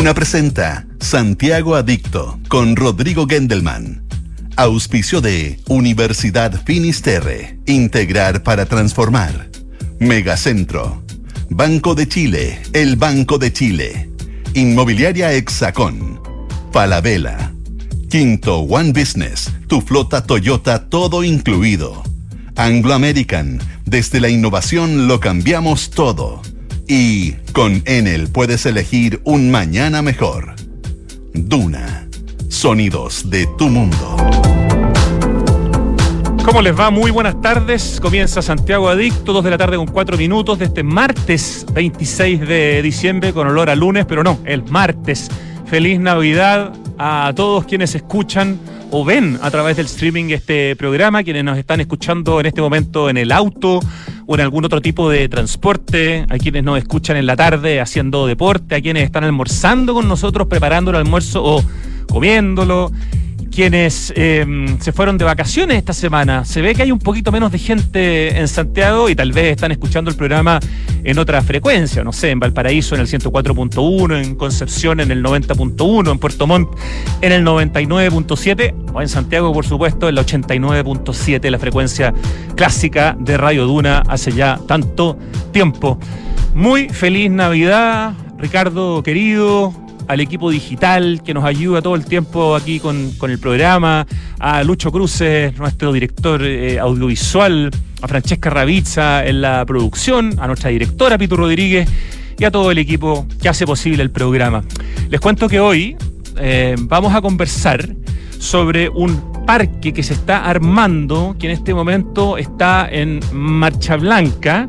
Duna presenta Santiago Adicto con Rodrigo Gendelman. Auspicio de Universidad Finisterre. Integrar para transformar. Megacentro. Banco de Chile. El Banco de Chile. Inmobiliaria Hexacón. Falabella. Quinto One Business. Tu flota Toyota todo incluido. Anglo American. Desde la innovación lo cambiamos todo. Y con Enel puedes elegir un mañana mejor. Duna. Sonidos de tu mundo. ¿Cómo les va? Muy buenas tardes. Comienza Santiago Adicto, 2 de la tarde con 4 minutos de este martes 26 de diciembre con olor a lunes, pero no, el martes. Feliz Navidad a todos quienes escuchan o ven a través del streaming este programa, quienes nos están escuchando en este momento en el auto o en algún otro tipo de transporte, a quienes nos escuchan en la tarde haciendo deporte, a quienes están almorzando con nosotros, preparando el almuerzo o comiéndolo quienes em, se fueron de vacaciones esta semana. Se ve que hay un poquito menos de gente en Santiago y tal vez están escuchando el programa en otra frecuencia, no sé, en Valparaíso en el 104.1, en Concepción en el 90.1, en Puerto Montt en el 99.7 o en Santiago, por supuesto, en el 89.7, la frecuencia clásica de Radio Duna hace ya tanto tiempo. Muy feliz Navidad, Ricardo querido, al equipo digital que nos ayuda todo el tiempo aquí con, el programa, a Lucho Cruces, nuestro director eh, audiovisual, a Francesca Ravizza en la producción, a nuestra directora Pito Rodríguez y a todo el equipo que hace posible el programa. Les cuento que hoy eh, vamos a conversar sobre un parque que se está armando, que en este momento está en Marcha Blanca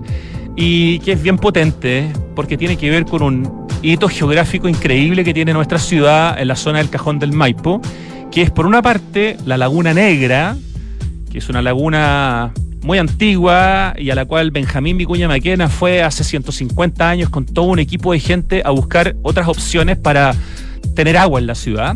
y que es bien potente porque tiene que ver con un hito geográfico increíble que tiene nuestra ciudad en la zona del Cajón del Maipo, que es por una parte la Laguna Negra, que es una laguna muy antigua y a la cual Benjamín Vicuña Maquena fue hace 150 años con todo un equipo de gente a buscar otras opciones para tener agua en la ciudad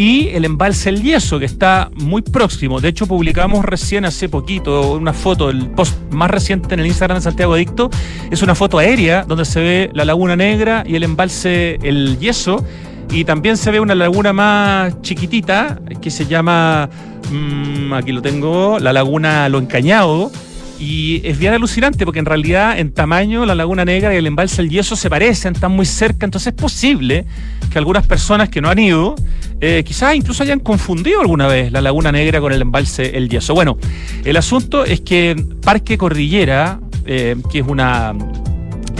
y el embalse El Yeso, que está muy próximo. De hecho, publicamos recién hace poquito una foto, el post más reciente en el Instagram de Santiago Adicto, es una foto aérea donde se ve la Laguna Negra y el embalse El Yeso. Y también se ve una laguna más chiquitita que se llama, mm, aquí lo tengo, la Laguna Lo Encañado y es bien alucinante porque en realidad en tamaño la Laguna Negra y el embalse El Yeso se parecen, están muy cerca, entonces es posible que algunas personas que no han ido eh, quizás incluso hayan confundido alguna vez la Laguna Negra con el embalse El Yeso. Bueno, el asunto es que Parque Cordillera, eh, que es una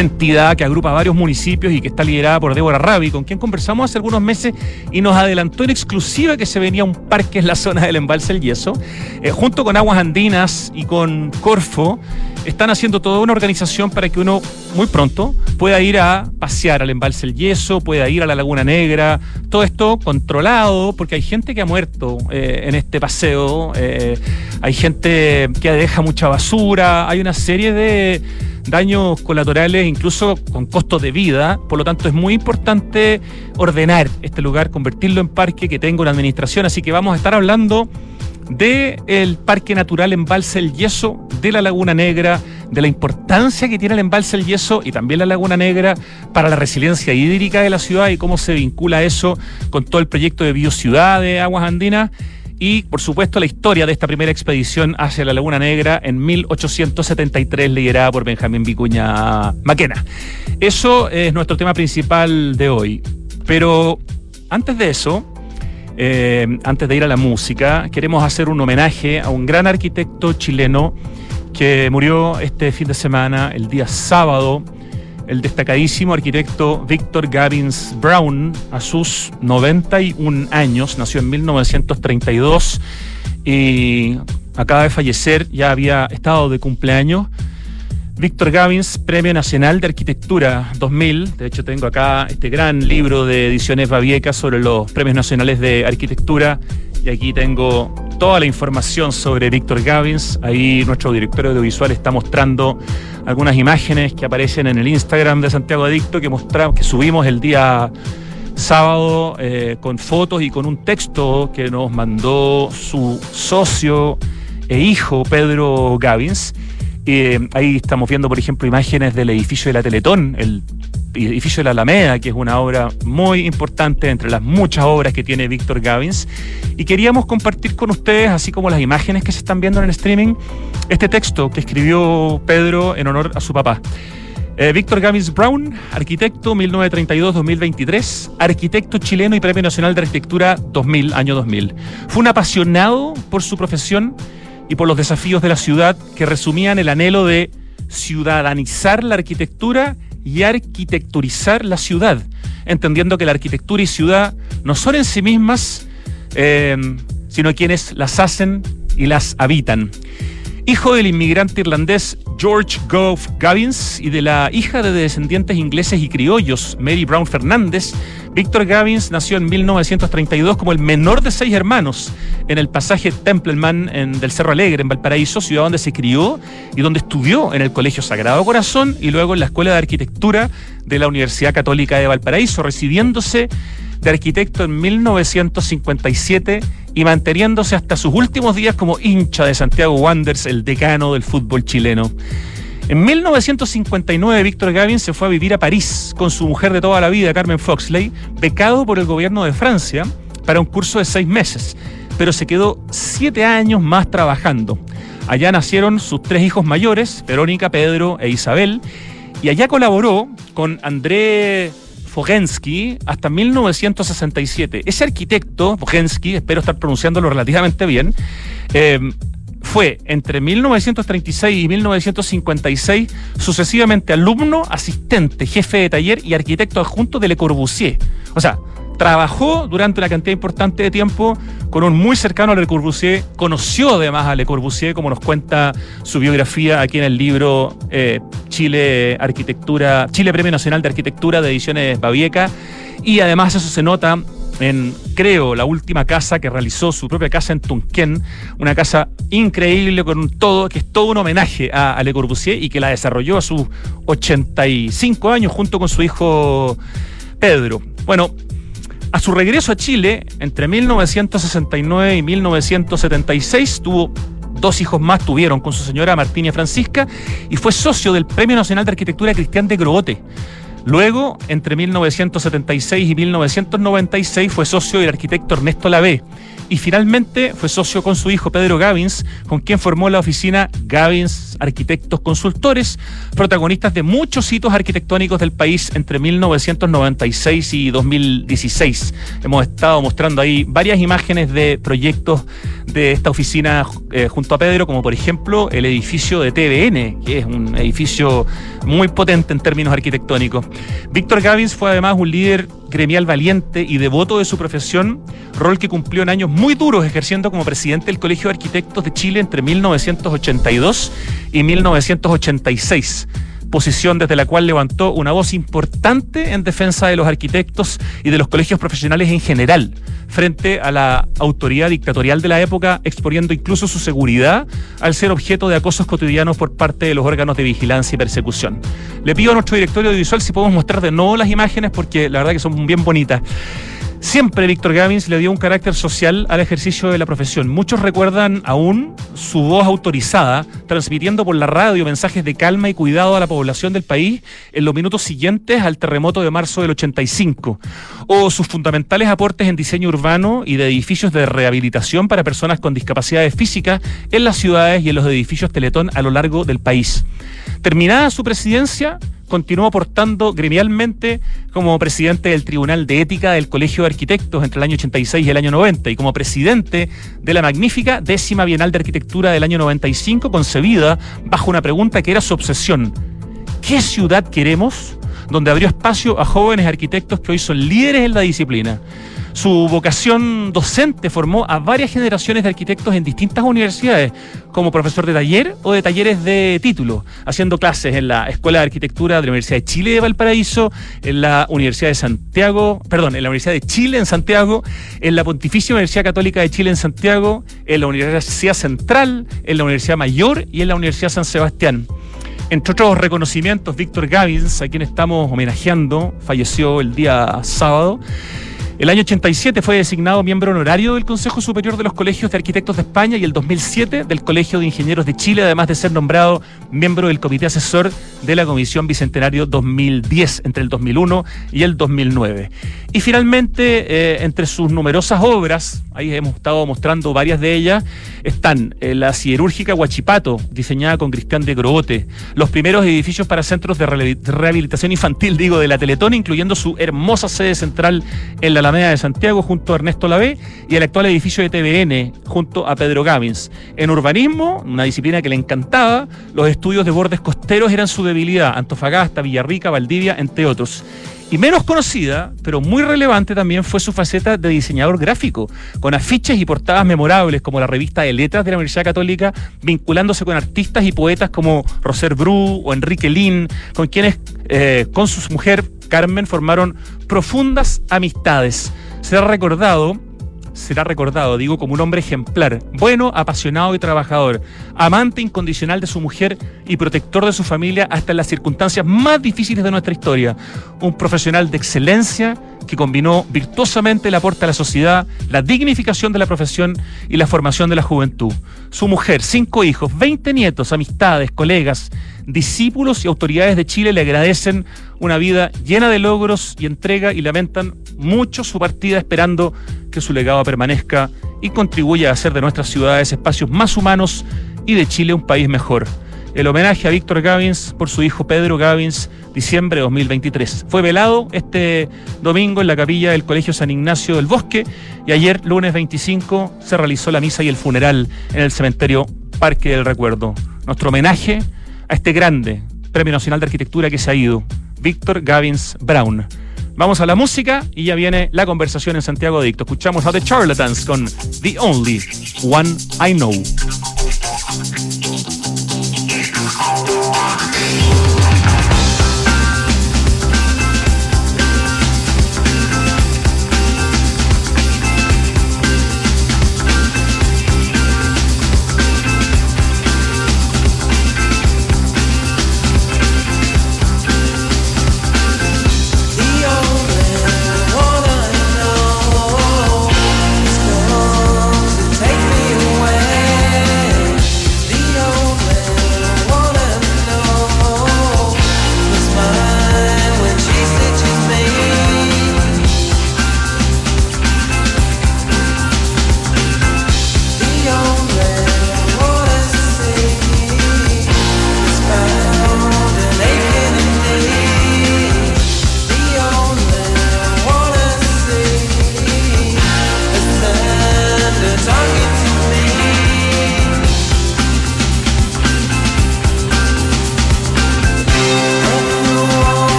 entidad que agrupa varios municipios y que está liderada por Débora Rabi, con quien conversamos hace algunos meses y nos adelantó en exclusiva que se venía un parque en la zona del embalse El Yeso. Eh, junto con Aguas Andinas y con Corfo, están haciendo toda una organización para que uno muy pronto pueda ir a pasear al embalse El Yeso, pueda ir a la Laguna Negra, todo esto controlado, porque hay gente que ha muerto eh, en este paseo, eh, hay gente que deja mucha basura, hay una serie de daños colaterales, incluso con costos de vida. Por lo tanto, es muy importante ordenar este lugar, convertirlo en parque que tenga una administración. Así que vamos a estar hablando del el Parque Natural Embalse El Yeso, de la Laguna Negra, de la importancia que tiene el Embalse El Yeso y también la Laguna Negra para la resiliencia hídrica de la ciudad y cómo se vincula eso con todo el proyecto de Biociudad de Aguas Andinas y, por supuesto, la historia de esta primera expedición hacia la Laguna Negra en 1873, liderada por Benjamín Vicuña Maquena. Eso es nuestro tema principal de hoy. Pero antes de eso, eh, antes de ir a la música, queremos hacer un homenaje a un gran arquitecto chileno que murió este fin de semana, el día sábado, el destacadísimo arquitecto Victor Gavins Brown a sus 91 años, nació en 1932 y acaba de fallecer, ya había estado de cumpleaños. Víctor Gavins, Premio Nacional de Arquitectura 2000. De hecho, tengo acá este gran libro de ediciones Babieca sobre los Premios Nacionales de Arquitectura. Y aquí tengo toda la información sobre Víctor Gavins. Ahí nuestro director audiovisual está mostrando algunas imágenes que aparecen en el Instagram de Santiago Adicto que mostramos, que subimos el día sábado eh, con fotos y con un texto que nos mandó su socio e hijo Pedro Gavins. Eh, ahí estamos viendo, por ejemplo, imágenes del edificio de la Teletón, el edificio de la Alameda, que es una obra muy importante entre las muchas obras que tiene Víctor Gavins. Y queríamos compartir con ustedes, así como las imágenes que se están viendo en el streaming, este texto que escribió Pedro en honor a su papá. Eh, Víctor Gavins Brown, arquitecto 1932-2023, arquitecto chileno y Premio Nacional de Arquitectura 2000, año 2000. Fue un apasionado por su profesión y por los desafíos de la ciudad que resumían el anhelo de ciudadanizar la arquitectura y arquitecturizar la ciudad, entendiendo que la arquitectura y ciudad no son en sí mismas, eh, sino quienes las hacen y las habitan. Hijo del inmigrante irlandés George Gove Gavins y de la hija de descendientes ingleses y criollos Mary Brown Fernández, Victor Gavins nació en 1932 como el menor de seis hermanos en el pasaje Templeman en, del Cerro Alegre, en Valparaíso, ciudad donde se crió y donde estudió en el Colegio Sagrado Corazón y luego en la Escuela de Arquitectura de la Universidad Católica de Valparaíso, recibiéndose de arquitecto en 1957 y manteniéndose hasta sus últimos días como hincha de Santiago Wanderers, el decano del fútbol chileno. En 1959, Víctor Gavin se fue a vivir a París con su mujer de toda la vida, Carmen Foxley, becado por el gobierno de Francia para un curso de seis meses, pero se quedó siete años más trabajando. Allá nacieron sus tres hijos mayores, Verónica, Pedro e Isabel, y allá colaboró con André Fogensky hasta 1967. Ese arquitecto, Fogensky, espero estar pronunciándolo relativamente bien, eh, fue entre 1936 y 1956 sucesivamente alumno, asistente, jefe de taller y arquitecto adjunto de Le Corbusier. O sea, trabajó durante una cantidad importante de tiempo con un muy cercano a Le Corbusier, conoció además a Le Corbusier, como nos cuenta su biografía aquí en el libro eh, Chile Arquitectura, Chile Premio Nacional de Arquitectura de Ediciones Babieca, y además eso se nota en, creo, la última casa que realizó, su propia casa en Tunquén, una casa increíble con todo, que es todo un homenaje a, a Le Corbusier y que la desarrolló a sus 85 años junto con su hijo Pedro. Bueno, a su regreso a Chile, entre 1969 y 1976, tuvo dos hijos más, tuvieron con su señora Martina Francisca, y fue socio del Premio Nacional de Arquitectura Cristian de Grobote. Luego, entre 1976 y 1996, fue socio del arquitecto Ernesto Lavé y finalmente fue socio con su hijo Pedro Gavins, con quien formó la oficina Gavins Arquitectos Consultores, protagonistas de muchos hitos arquitectónicos del país entre 1996 y 2016. Hemos estado mostrando ahí varias imágenes de proyectos de esta oficina eh, junto a Pedro, como por ejemplo el edificio de TVN, que es un edificio muy potente en términos arquitectónicos. Víctor Gavins fue además un líder gremial valiente y devoto de su profesión, rol que cumplió en años muy duros ejerciendo como presidente del Colegio de Arquitectos de Chile entre 1982 y 1986 posición desde la cual levantó una voz importante en defensa de los arquitectos y de los colegios profesionales en general, frente a la autoridad dictatorial de la época, exponiendo incluso su seguridad al ser objeto de acosos cotidianos por parte de los órganos de vigilancia y persecución. Le pido a nuestro directorio audiovisual si podemos mostrar de nuevo las imágenes porque la verdad que son bien bonitas. Siempre Víctor Gavins le dio un carácter social al ejercicio de la profesión. Muchos recuerdan aún su voz autorizada, transmitiendo por la radio mensajes de calma y cuidado a la población del país en los minutos siguientes al terremoto de marzo del 85, o sus fundamentales aportes en diseño urbano y de edificios de rehabilitación para personas con discapacidades físicas en las ciudades y en los edificios Teletón a lo largo del país. Terminada su presidencia, continuó aportando gremialmente como presidente del Tribunal de Ética del Colegio de Arquitectos entre el año 86 y el año 90 y como presidente de la magnífica décima Bienal de Arquitectura del año 95 concebida bajo una pregunta que era su obsesión. ¿Qué ciudad queremos? Donde abrió espacio a jóvenes arquitectos que hoy son líderes en la disciplina. Su vocación docente formó a varias generaciones de arquitectos en distintas universidades, como profesor de taller o de talleres de título, haciendo clases en la Escuela de Arquitectura de la Universidad de Chile de Valparaíso, en la Universidad de Santiago, perdón, en la Universidad de Chile en Santiago, en la Pontificia Universidad Católica de Chile en Santiago, en la Universidad Central, en la Universidad Mayor y en la Universidad San Sebastián. Entre otros reconocimientos, Víctor Gavins, a quien estamos homenajeando, falleció el día sábado. El año 87 fue designado miembro honorario del Consejo Superior de los Colegios de Arquitectos de España y el 2007 del Colegio de Ingenieros de Chile, además de ser nombrado miembro del Comité Asesor de la Comisión Bicentenario 2010 entre el 2001 y el 2009. Y finalmente, eh, entre sus numerosas obras, ahí hemos estado mostrando varias de ellas, están eh, la siderúrgica Huachipato, diseñada con Cristian de Grobote, los primeros edificios para centros de rehabilitación infantil, digo, de la Teletón, incluyendo su hermosa sede central en la Alameda de Santiago junto a Ernesto Lavé y el actual edificio de TVN junto a Pedro Gavins. En urbanismo, una disciplina que le encantaba, los estudios de bordes costeros eran su debilidad, Antofagasta, Villarrica, Valdivia, entre otros. Y menos conocida, pero muy relevante también fue su faceta de diseñador gráfico, con afiches y portadas memorables como la revista de letras de la Universidad Católica, vinculándose con artistas y poetas como Roser Bru o Enrique Lin, con quienes, eh, con su mujer Carmen, formaron profundas amistades. Se ha recordado será recordado, digo, como un hombre ejemplar, bueno, apasionado y trabajador, amante incondicional de su mujer y protector de su familia hasta en las circunstancias más difíciles de nuestra historia. Un profesional de excelencia que combinó virtuosamente el aporte a la sociedad, la dignificación de la profesión y la formación de la juventud. Su mujer, cinco hijos, veinte nietos, amistades, colegas, discípulos y autoridades de Chile le agradecen una vida llena de logros y entrega y lamentan mucho su partida esperando que su legado permanezca y contribuya a hacer de nuestras ciudades espacios más humanos y de Chile un país mejor. El homenaje a Víctor Gavins por su hijo Pedro Gavins, diciembre de 2023. Fue velado este domingo en la capilla del Colegio San Ignacio del Bosque y ayer, lunes 25, se realizó la misa y el funeral en el cementerio Parque del Recuerdo. Nuestro homenaje a este grande Premio Nacional de Arquitectura que se ha ido, Víctor Gavins Brown. Vamos a la música y ya viene la conversación en Santiago Adicto. Escuchamos a The Charlatans con The Only One I Know.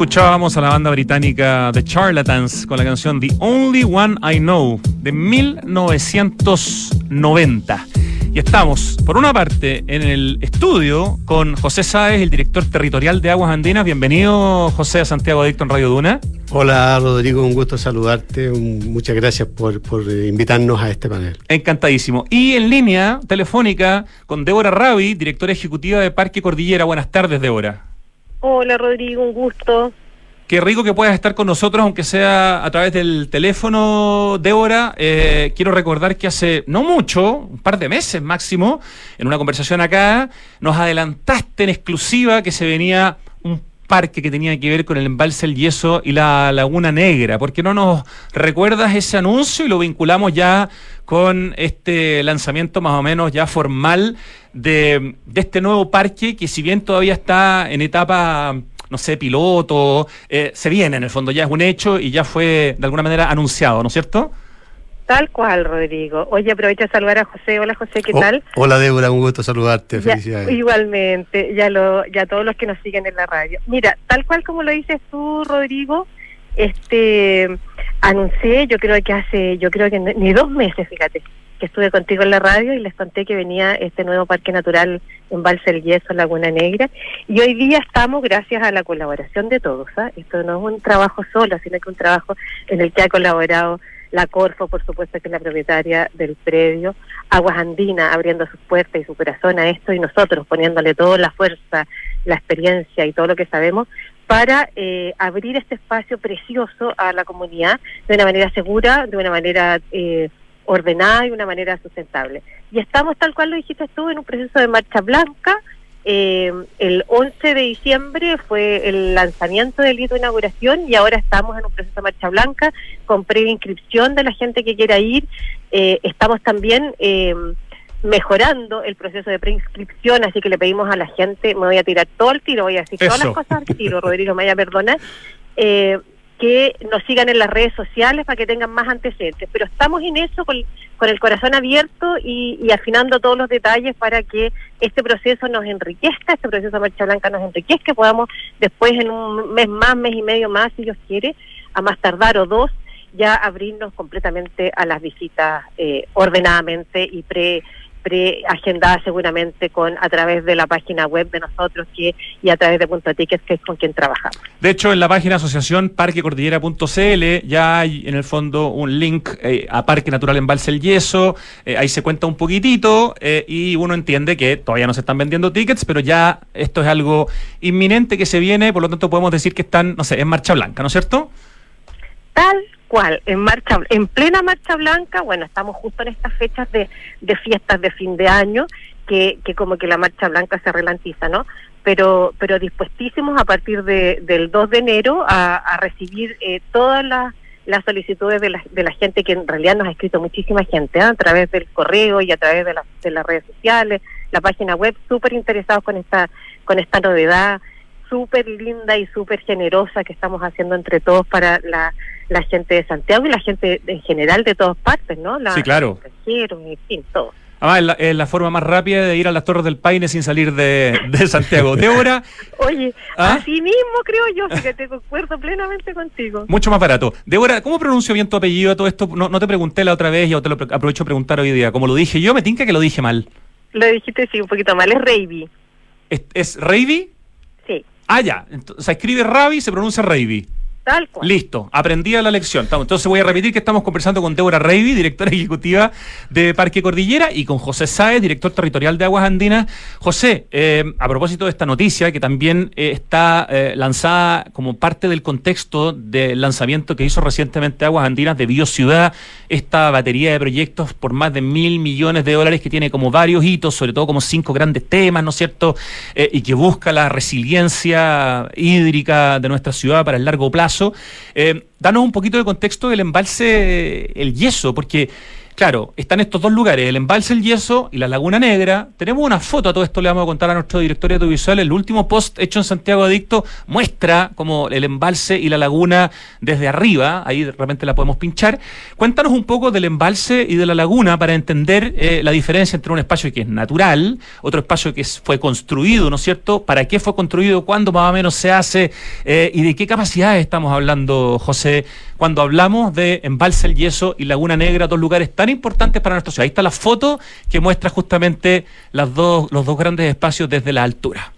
Escuchábamos a la banda británica The Charlatans con la canción The Only One I Know de 1990. Y estamos, por una parte, en el estudio con José Sáez, el director territorial de Aguas Andinas. Bienvenido, José, a Santiago Adicto en Radio Duna. Hola, Rodrigo, un gusto saludarte. muchas gracias por, por, invitarnos a este panel. Encantadísimo. Y en línea telefónica con Débora Ravi, directora ejecutiva de Parque Cordillera. Buenas tardes, Débora. Hola, Rodrigo, un gusto. Qué rico que puedas estar con nosotros, aunque sea a través del teléfono, Débora. Eh, quiero recordar que hace no mucho, un par de meses máximo, en una conversación acá, nos adelantaste en exclusiva que se venía un parque que tenía que ver con el embalse El Yeso y la Laguna Negra. ¿Por qué no nos recuerdas ese anuncio y lo vinculamos ya con este lanzamiento más o menos ya formal de, de este nuevo parque que si bien todavía está en etapa no sé, piloto, eh, se viene en el fondo, ya es un hecho y ya fue de alguna manera anunciado, ¿no es cierto? Tal cual, Rodrigo. Oye, aprovecho de saludar a José. Hola, José, ¿qué oh, tal? Hola, Débora, un gusto saludarte. Felicidades. igualmente, ya, lo, ya todos los que nos siguen en la radio. Mira, tal cual como lo dices tú, Rodrigo, este anuncié, yo creo que hace, yo creo que ni dos meses, fíjate, que estuve contigo en la radio y les conté que venía este nuevo parque natural en Valse el Yeso, Laguna Negra. Y hoy día estamos gracias a la colaboración de todos. ¿ah? Esto no es un trabajo solo, sino que un trabajo en el que ha colaborado la Corfo, por supuesto, que es la propietaria del predio, Aguas Andina abriendo sus puertas y su corazón a esto y nosotros poniéndole toda la fuerza, la experiencia y todo lo que sabemos para eh, abrir este espacio precioso a la comunidad de una manera segura, de una manera eh, ordenada y una manera sustentable. Y estamos, tal cual lo dijiste tú, en un proceso de marcha blanca. Eh, el 11 de diciembre fue el lanzamiento del hito de inauguración y ahora estamos en un proceso de marcha blanca con previa inscripción de la gente que quiera ir. Eh, estamos también eh, mejorando el proceso de preinscripción, así que le pedimos a la gente, me voy a tirar todo el tiro, voy a decir todas las cosas al tiro, Rodrigo, me vaya a perdonar, eh, que nos sigan en las redes sociales para que tengan más antecedentes. Pero estamos en eso con, el corazón abierto y, afinando todos los detalles para que este proceso nos enriquezca, este proceso de Marcha Blanca nos enriquezca, podamos después en un mes más, mes y medio más, si Dios quiere, a más tardar o dos, ya abrirnos completamente a las visitas eh, ordenadamente y pre preagendada seguramente con a través de la página web de nosotros que y a través de Punto Tickets que es con quien trabajamos. De hecho, en la página asociación parquecordillera.cl ya hay en el fondo un link eh, a Parque Natural en Valse el Yeso, eh, ahí se cuenta un poquitito eh, y uno entiende que todavía no se están vendiendo tickets, pero ya esto es algo inminente que se viene, por lo tanto podemos decir que están, no sé, en marcha blanca, ¿no es cierto? Tal cual, en marcha, en plena marcha blanca, bueno, estamos justo en estas fechas de, de fiestas de fin de año, que, que como que la marcha blanca se relantiza, ¿no? Pero, pero dispuestísimos a partir de, del 2 de enero a, a recibir eh, todas las, las solicitudes de la, de la gente que en realidad nos ha escrito muchísima gente ¿eh? a través del correo y a través de, de las redes sociales, la página web, súper interesados con esta, con esta novedad súper linda y súper generosa que estamos haciendo entre todos para la, la gente de Santiago y la gente en general de todas partes, ¿no? La, sí, claro. en fin, todo. Además, es la, forma más rápida de ir a las Torres del Paine sin salir de, de Santiago. Débora. Oye, ¿Ah? así mismo creo yo, que te concuerdo plenamente contigo. Mucho más barato. Débora, ¿cómo pronuncio bien tu apellido a todo esto? No, no te pregunté la otra vez y te lo aprovecho a preguntar hoy día. Como lo dije yo, me tinca que lo dije mal. Lo dijiste sí, un poquito mal. Es Reiby. ¿Es, es Reiby? Sí. Ah, ya. se escribe Ravi, se pronuncia Reiby. Listo, aprendí la lección. Entonces voy a repetir que estamos conversando con Débora Reiby, directora ejecutiva de Parque Cordillera, y con José Sáez, director territorial de Aguas Andinas. José, eh, a propósito de esta noticia, que también eh, está eh, lanzada como parte del contexto del lanzamiento que hizo recientemente Aguas Andinas de Biociudad, esta batería de proyectos por más de mil millones de dólares que tiene como varios hitos, sobre todo como cinco grandes temas, ¿no es cierto? y que busca la resiliencia hídrica de nuestra ciudad para el largo plazo. Eh, danos un poquito de contexto del embalse El Yeso, porque claro, están estos dos lugares, el embalse El Yeso y la Laguna Negra. Tenemos una foto, a todo esto le vamos a contar a nuestro director audiovisual. El último post hecho en Santiago Adicto muestra como el embalse y la laguna desde arriba, ahí de repente la podemos pinchar. Cuéntanos un poco del embalse y de la laguna para entender eh, la diferencia entre un espacio que es natural, otro espacio que fue construido, ¿no es cierto? ¿Para qué fue construido? ¿Cuándo más o menos se hace? Eh, ¿Y de qué capacidades estamos hablando, José, cuando hablamos de embalse El Yeso y Laguna Negra, dos lugares tan importantes para nuestra ciudad. Ahí está la foto que muestra justamente las dos, los dos grandes espacios desde la altura.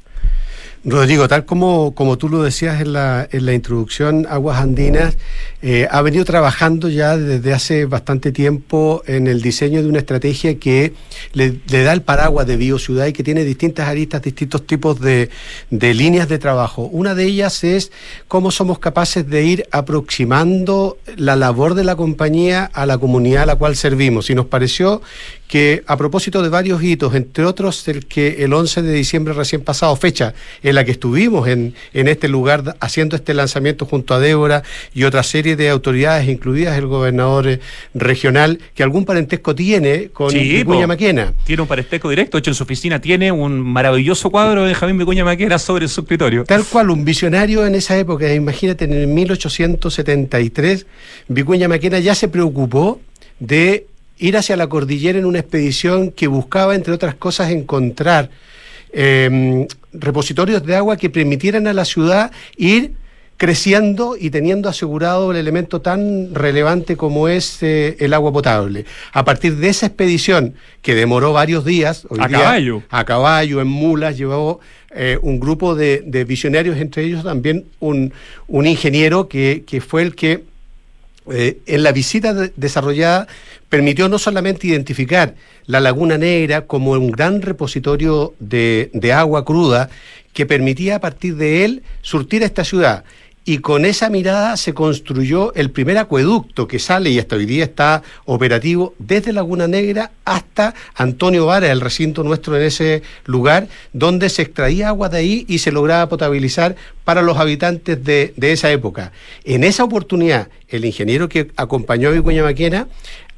Rodrigo, tal como, como tú lo decías en la, en la introducción, Aguas Andinas eh, ha venido trabajando ya desde hace bastante tiempo en el diseño de una estrategia que le, da el paraguas de biociudad y que tiene distintas aristas, distintos tipos de, de líneas de trabajo. Una de ellas es cómo somos capaces de ir aproximando la labor de la compañía a la comunidad a la cual servimos. Y nos pareció que a propósito de varios hitos, entre otros el que el 11 de diciembre recién pasado, fecha en la que estuvimos en, en este lugar haciendo este lanzamiento junto a Débora y otra serie de autoridades, incluidas el gobernador eh, regional, que algún parentesco tiene con Vicuña Maquena. Tiene un parentesco directo, de hecho en su oficina tiene un maravilloso cuadro de Benjamín Vicuña Maquena sobre su escritorio. Tal cual, un visionario en esa época, imagínate, en 1873, Vicuña Maquena ya se preocupó de ir hacia la cordillera en una expedición que buscaba, entre otras cosas, encontrar em, repositorios de agua que permitieran a la ciudad ir creciendo y teniendo asegurado el elemento tan relevante como es eh, el agua potable. A partir de esa expedición, que demoró varios días, a caballo. A caballo, en mulas, llevó eh, un grupo de, visionarios, entre ellos también un, ingeniero que, que, fue el que eh, en la visita desarrollada permitió no solamente identificar la Laguna Negra como un gran repositorio de, agua cruda que permitía a partir de él surtir a esta ciudad, y con esa mirada se construyó el primer acueducto que sale y hasta hoy día está operativo desde Laguna Negra hasta Antonio Vara, el recinto nuestro en ese lugar, donde se extraía agua de ahí y se lograba potabilizar para los habitantes de, esa época. En esa oportunidad, el ingeniero que acompañó a Vicuña Maquena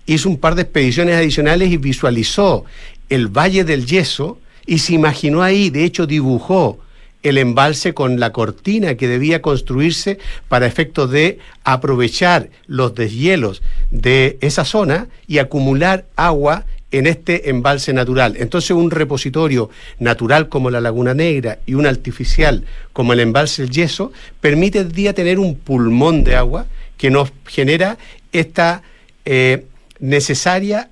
hizo un par de expediciones adicionales y visualizó el Valle del Yeso y se imaginó ahí, de hecho dibujó el embalse con la cortina que debía construirse para efecto de aprovechar los deshielos de esa zona y acumular agua en este embalse natural. Entonces un repositorio natural como la Laguna Negra y un artificial como el embalse del Yeso permite el día tener un pulmón de agua que nos genera esta eh, necesaria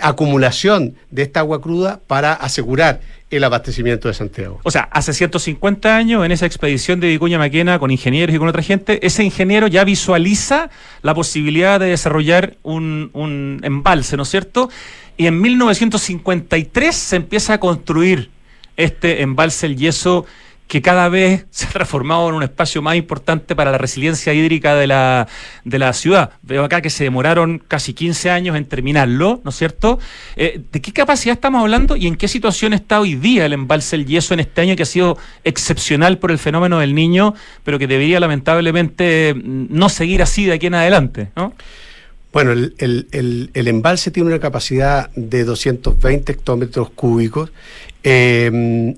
acumulación de esta agua cruda para asegurar el abastecimiento de Santiago. O sea, hace 150 años, en esa expedición de Vicuña Maquena con ingenieros y con otra gente, ese ingeniero ya visualiza la posibilidad de desarrollar un, un embalse, ¿no es cierto? Y en 1953 se empieza a construir este embalse El Yeso que cada vez se ha transformado en un espacio más importante para la resiliencia hídrica de la, de la ciudad. Veo acá que se demoraron casi 15 años en terminarlo, ¿no es cierto? Eh, ¿De qué capacidad estamos hablando y en qué situación está hoy día el embalse El Yeso en este año que ha sido excepcional por el fenómeno del niño, pero que debería lamentablemente mm, no seguir así de aquí en adelante, ¿no? Bueno, el, el, el, embalse tiene una capacidad de 220 hectómetros cúbicos. Eh,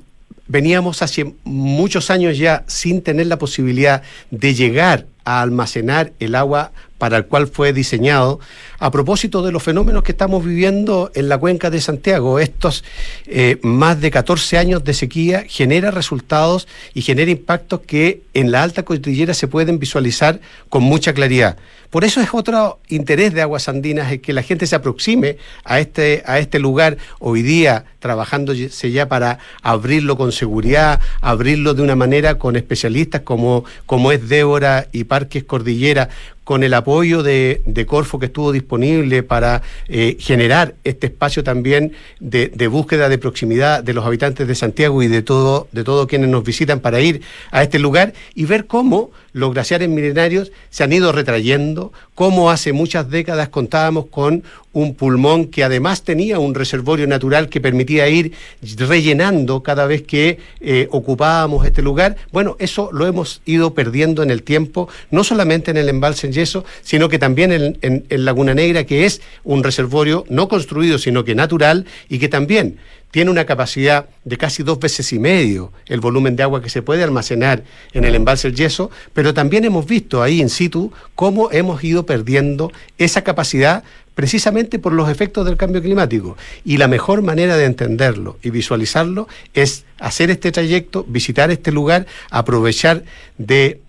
veníamos hace muchos años ya sin tener la posibilidad de llegar a almacenar el agua para el cual fue diseñado, a propósito de los fenómenos que estamos viviendo en la cuenca de Santiago. Estos eh, más de 14 años de sequía genera resultados y genera impactos que en la alta cordillera se pueden visualizar con mucha claridad. Por eso es otro interés de Aguas Andinas, es que la gente se aproxime a este, a este lugar hoy día, trabajándose ya para abrirlo con seguridad, abrirlo de una manera con especialistas como, como es Débora y Parques Cordillera, con el apoyo de, Corfo que estuvo disponible para eh, generar este espacio también de, búsqueda de proximidad de los habitantes de Santiago y de todo, de todos quienes nos visitan para ir a este lugar y ver cómo los glaciares milenarios se han ido retrayendo, cómo hace muchas décadas contábamos con un pulmón que además tenía un reservorio natural que permitía ir rellenando cada vez que eh, ocupábamos este lugar. Bueno, eso lo hemos ido perdiendo en el tiempo, no solamente en el embalse en yeso, sino que también en, en Laguna Negra, que es un reservorio no construido, sino que natural y que también tiene una capacidad de casi dos veces y medio el volumen de agua que se puede almacenar en el embalse del yeso, pero también hemos visto ahí in situ cómo hemos ido perdiendo esa capacidad precisamente por los efectos del cambio climático. Y la mejor manera de entenderlo y visualizarlo es hacer este trayecto, visitar este lugar, aprovechar de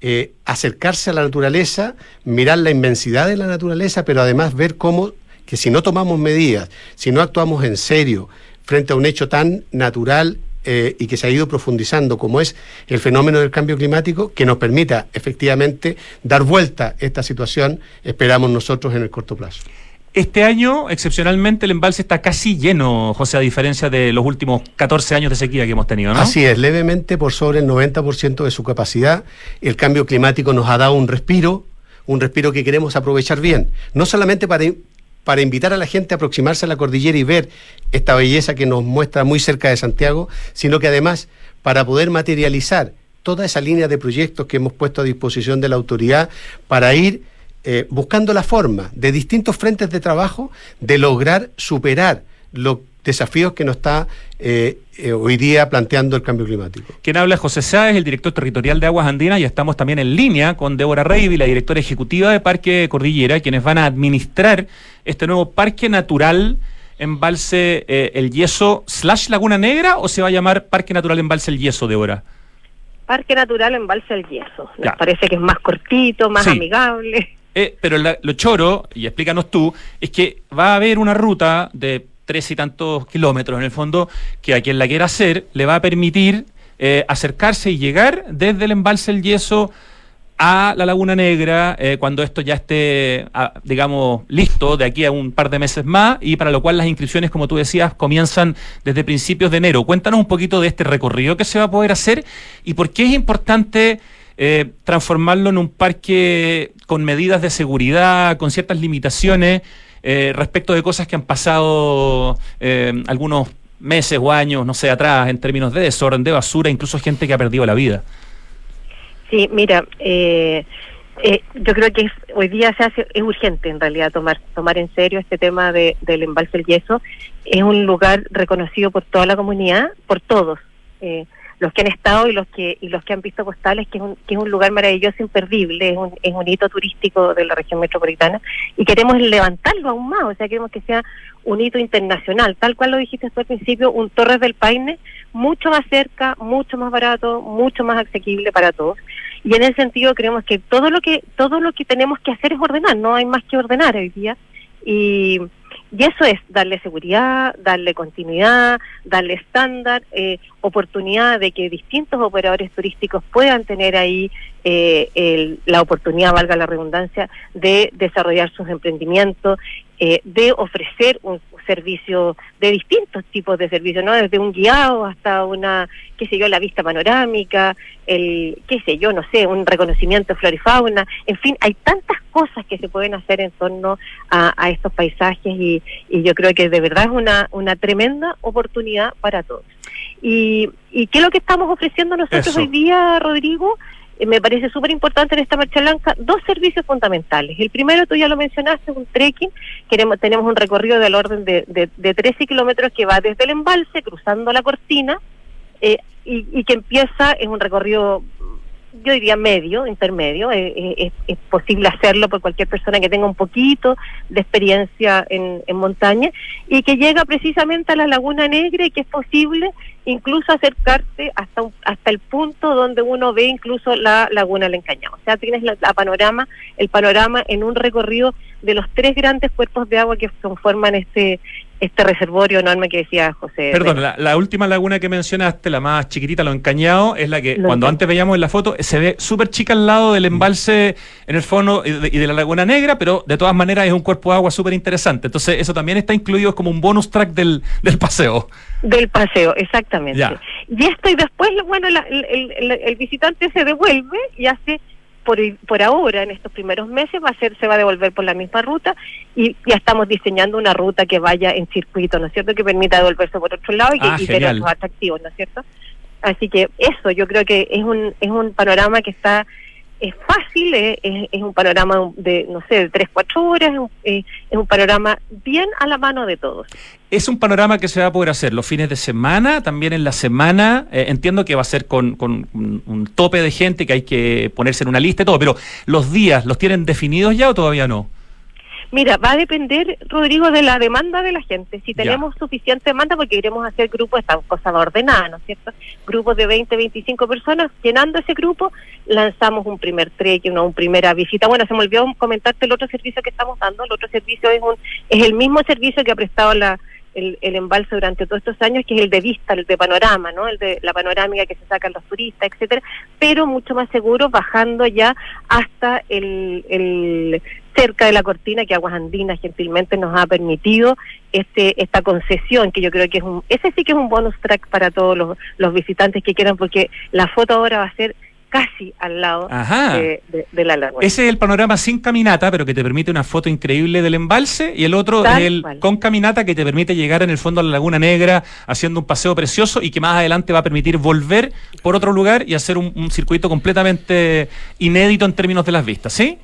eh, acercarse a la naturaleza, mirar la inmensidad de la naturaleza, pero además ver cómo que si no tomamos medidas, si no actuamos en serio, frente a un hecho tan natural eh, y que se ha ido profundizando como es el fenómeno del cambio climático, que nos permita efectivamente dar vuelta a esta situación, esperamos nosotros en el corto plazo. Este año, excepcionalmente, el embalse está casi lleno, José, a diferencia de los últimos 14 años de sequía que hemos tenido, ¿no? Así es, levemente por sobre el 90% de su capacidad. El cambio climático nos ha dado un respiro, un respiro que queremos aprovechar bien, no solamente para para invitar a la gente a aproximarse a la cordillera y ver esta belleza que nos muestra muy cerca de Santiago, sino que además para poder materializar toda esa línea de proyectos que hemos puesto a disposición de la autoridad para ir eh, buscando la forma de distintos frentes de trabajo de lograr superar los desafíos que nos está eh, eh, hoy día planteando el cambio climático. Quien habla es José Sáez, el director territorial de Aguas Andinas, y estamos también en línea con Débora Reiby, la directora ejecutiva de Parque Cordillera, quienes van a administrar este nuevo parque natural embalse eh, El Yeso slash Laguna Negra o se va a llamar Parque Natural Embalse El Yeso, Débora? Parque Natural Embalse El Yeso. Me parece que es más cortito, más amigable. pero lo choro, y explícanos tú, es que va a haber una ruta de tres y tantos kilómetros en el fondo, que a quien la quiera hacer le va a permitir eh, acercarse y llegar desde el embalse El Yeso a la Laguna Negra eh, cuando esto ya esté, ah, digamos, listo de aquí a un par de meses más y para lo cual las inscripciones, como tú decías, comienzan desde principios de enero. Cuéntanos un poquito de este recorrido que se va a poder hacer y por qué es importante eh, transformarlo en un parque con medidas de seguridad, con ciertas limitaciones. Eh, respecto de cosas que han pasado eh, algunos meses o años, no sé, atrás, en términos de desorden, de basura, incluso gente que ha perdido la vida. Sí, mira, eh, yo creo que hoy día se hace, es urgente en realidad tomar tomar en serio este tema de, del embalse del yeso. Es un lugar reconocido por toda la comunidad, por todos. Eh, los que han estado y los que y los que han visto postales, que es un, que es un lugar maravilloso, imperdible, es un, es un hito turístico de la región metropolitana y queremos levantarlo aún más, o sea, queremos que sea un hito internacional, tal cual lo dijiste tú al principio, un Torres del Paine mucho más cerca, mucho más barato, mucho más asequible para todos. Y en ese sentido creemos que todo lo que todo lo que tenemos que hacer es ordenar, no hay más que ordenar hoy día y y eso es darle seguridad, darle continuidad, darle estándar, eh, oportunidad de que distintos operadores turísticos puedan tener ahí eh, la oportunidad, valga la redundancia, de desarrollar sus emprendimientos, eh, de ofrecer un servicio de distintos tipos de servicios, ¿no? Desde un guiado hasta una, qué sé yo, la vista panorámica, el, qué sé yo, no sé, un reconocimiento de flora y fauna, en fin, hay tantas cosas que se pueden hacer en torno a, estos paisajes y, yo creo que de verdad es una, una tremenda oportunidad para todos. Y, y qué es lo que estamos ofreciendo nosotros hoy día, Rodrigo? Eh, me parece súper importante en esta marcha blanca dos servicios fundamentales. El primero, tú ya lo mencionaste, es un trekking. Queremos, tenemos un recorrido del orden de, de, de 13 kilómetros que va desde el embalse, cruzando la cortina, eh, y, y, que empieza, es un recorrido yo diría medio, intermedio, eh, eh, es, posible hacerlo por cualquier persona que tenga un poquito de experiencia en, montaña y que llega precisamente a la Laguna Negra y que es posible incluso acercarse hasta hasta el punto donde uno ve incluso la Laguna del Encañado. O sea, tienes la, panorama, el panorama en un recorrido de los tres grandes cuerpos de agua que conforman este este reservorio enorme que decía José. Perdón, la, última laguna que mencionaste, la más chiquitita, lo encañado, es la que cuando antes veíamos en la foto se ve súper chica al lado del embalse en el fondo y de, la laguna negra, pero de todas maneras es un cuerpo de agua súper interesante. Entonces eso también está incluido como un bonus track del, del paseo. Del paseo, exactamente. Exactamente. Y esto y después, bueno, el, visitante se devuelve y hace por, por ahora, en estos primeros meses, va a ser, se va a devolver por la misma ruta y ya estamos diseñando una ruta que vaya en circuito, ¿no es cierto? Que permita devolverse por otro lado y, que, ah, y ver otros atractivos, ¿no es cierto? Así que eso, yo creo que es un, es un panorama que está es fácil, es, un panorama de, no sé, de tres, cuatro horas, es un, panorama bien a la mano de todos. Es un panorama que se va a poder hacer los fines de semana, también en la semana. Eh, entiendo que va a ser con, con, un tope de gente que hay que ponerse en una lista y todo, pero los días, ¿los tienen definidos ya o todavía no? Mira, va a depender, Rodrigo, de la demanda de la gente. Si tenemos suficiente demanda, porque queremos hacer grupos, esta cosa va ordenada, ¿no es cierto? Grupos de 20, 25 personas, llenando ese grupo, lanzamos un primer trekking, una, primera visita. Bueno, se me olvidó comentarte el otro servicio que estamos dando. El otro servicio es, un, es el mismo servicio que ha prestado la, el, el, embalse durante todos estos años, que es el de vista, el de panorama, ¿no? El de la panorámica que se sacan los turistas, etcétera, pero mucho más seguro, bajando ya hasta el, el cerca de la cortina que Aguas Andinas gentilmente nos ha permitido este esta concesión que yo creo que es un ese sí que es un bonus track para todos los, los visitantes que quieran porque la foto ahora va a ser casi al lado de, la laguna. Ese es el panorama sin caminata, pero que te permite una foto increíble del embalse, y el otro es el con caminata que te permite llegar en el fondo a la Laguna Negra haciendo un paseo precioso y que más adelante va a permitir volver por otro lugar y hacer un, circuito completamente inédito en términos de las vistas, ¿sí?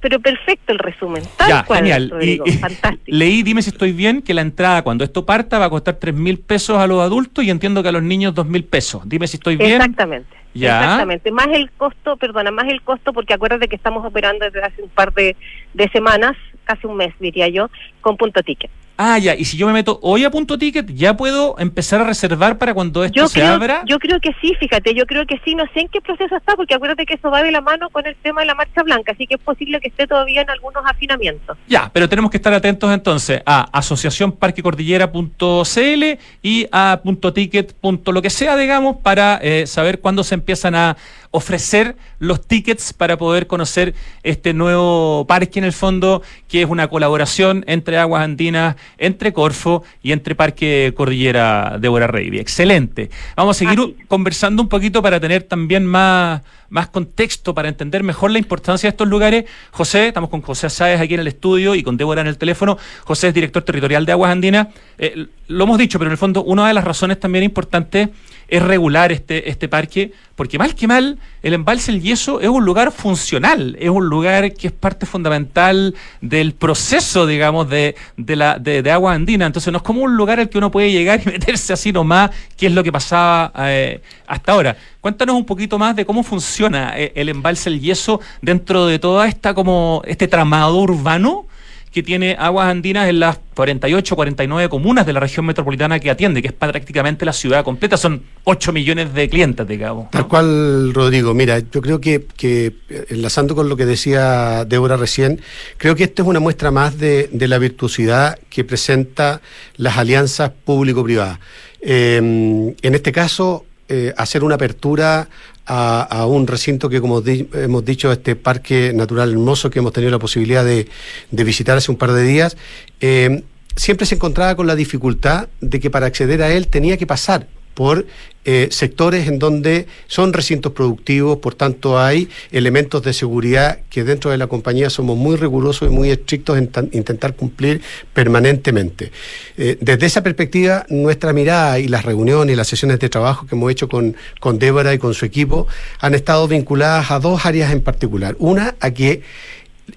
Pero perfecto el resumen. Tal cual, genial. fantástico. Leí, dime si estoy bien, que la entrada cuando esto parta va a costar tres mil pesos a los adultos y entiendo que a los niños dos mil pesos. Dime si estoy bien. Exactamente. Exactamente, más el costo, perdona, más el costo, porque acuérdate que estamos operando desde hace un par de, de semanas, casi un mes diría yo, con punto ticket. Ah, ya, y si yo me meto hoy a punto ticket, ¿ya puedo empezar a reservar para cuando esto se abra? Yo creo que sí, fíjate, yo creo que sí, no sé en qué proceso está, porque acuérdate que eso va de la mano con el tema de la marcha blanca, así que es posible que esté todavía en algunos afinamientos. Ya, pero tenemos que estar atentos entonces a asociacionparquecordillera.cl y a punto ticket. lo que sea, digamos, para eh, saber cuándo se empiezan a ofrecer los tickets para poder conocer este nuevo parque en el fondo, que es una colaboración entre Aguas Andinas, entre Corfo y entre Parque Cordillera de Rey. Excelente. Vamos a seguir conversando un poquito para tener también más, más contexto, para entender mejor la importancia de estos lugares. José, estamos con José Sáez aquí en el estudio y con Débora en el teléfono. José es director territorial de Aguas Andinas. Eh, lo hemos dicho, pero en el fondo una de las razones también importantes es regular este, este parque, porque mal que mal, el embalse El Yeso es un lugar funcional, es un lugar que es parte fundamental del proceso, digamos, de, de, la, de, agua andina. Entonces no es como un lugar al que uno puede llegar y meterse así nomás, que es lo que pasaba eh, hasta ahora. Cuéntanos un poquito más de cómo funciona eh, el embalse El Yeso dentro de toda esta como este tramado urbano que tiene aguas andinas en las 48, 49 comunas de la región metropolitana que atiende, que es prácticamente la ciudad completa. Son 8 millones de clientes, digamos. Tal cual, Rodrigo. Mira, yo creo que, que, enlazando con lo que decía Débora recién, creo que esta es una muestra más de, de la virtuosidad que presenta las alianzas público-privadas. Eh, en este caso, eh, hacer una apertura a, un recinto que, como hemos dicho, este parque natural hermoso que hemos tenido la posibilidad de, visitar hace un par de días, eh, siempre se encontraba con la dificultad de que para acceder a él tenía que pasar por eh, sectores en donde son recintos productivos, por tanto hay elementos de seguridad que dentro de la compañía somos muy rigurosos y muy estrictos en intentar cumplir permanentemente. Eh, desde esa perspectiva, nuestra mirada y las reuniones y las sesiones de trabajo que hemos hecho con, con Débora y con su equipo han estado vinculadas a dos áreas en particular. Una, a que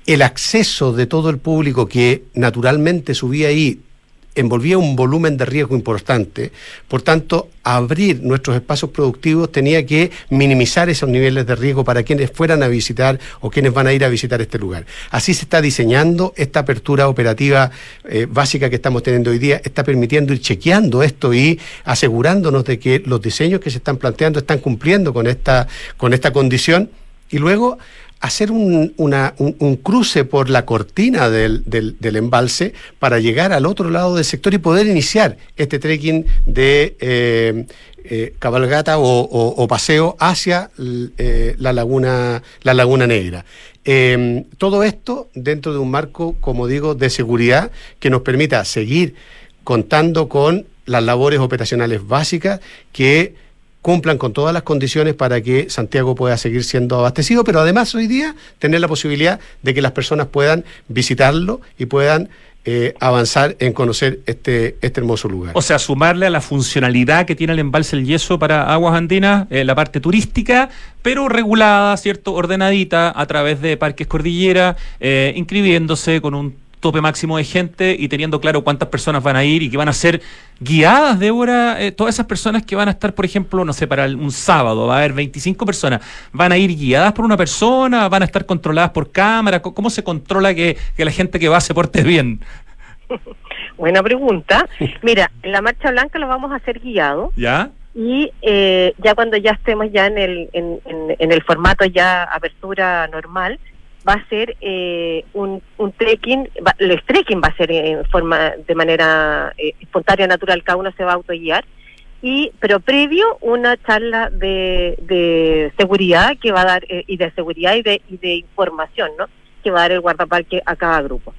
el acceso de todo el público que naturalmente subía ahí envolvía un volumen de riesgo importante. Por tanto, abrir nuestros espacios productivos tenía que minimizar esos niveles de riesgo para quienes fueran a visitar o quienes van a ir a visitar este lugar. Así se está diseñando esta apertura operativa eh, básica que estamos teniendo hoy día, está permitiendo ir chequeando esto y asegurándonos de que los diseños que se están planteando están cumpliendo con esta, con esta condición. Y luego hacer un, un, cruce por la cortina del, del, embalse para llegar al otro lado del sector y poder iniciar este trekking de eh, eh, cabalgata o, paseo hacia eh, la, laguna, la Laguna Negra. todo esto dentro de un marco, como digo, de seguridad que nos permita seguir contando con las labores operacionales básicas que cumplan con todas las condiciones para que Santiago pueda seguir siendo abastecido, pero además hoy día tener la posibilidad de que las personas puedan visitarlo y puedan eh, avanzar en conocer este, este hermoso lugar. O sea, sumarle a la funcionalidad que tiene el embalse El Yeso para aguas andinas, eh, la parte turística, pero regulada, ¿cierto? Ordenadita a través de Parques Cordillera, eh, inscribiéndose con un tope máximo de gente y teniendo claro cuántas personas van a ir y que van a ser guiadas, Débora, eh, todas esas personas que van a estar, por ejemplo, no sé, para un sábado, va a haber 25 personas, ¿van a ir guiadas por una persona? ¿Van a estar controladas por cámara? ¿Cómo se controla que, la gente que va se porte bien? Buena pregunta. Mira, en la marcha blanca lo vamos a hacer guiado. ¿Ya? Y eh, ya cuando ya estemos ya en el, en, en el formato ya apertura normal, va a ser eh, un, un trekking, el trekking va a ser en forma de manera eh, espontánea, natural, cada uno se va a autoguiar, y pero previo una charla de, de seguridad que va a dar, eh, y de seguridad y de, y de información, ¿no? que va a dar el guardaparque a cada grupo.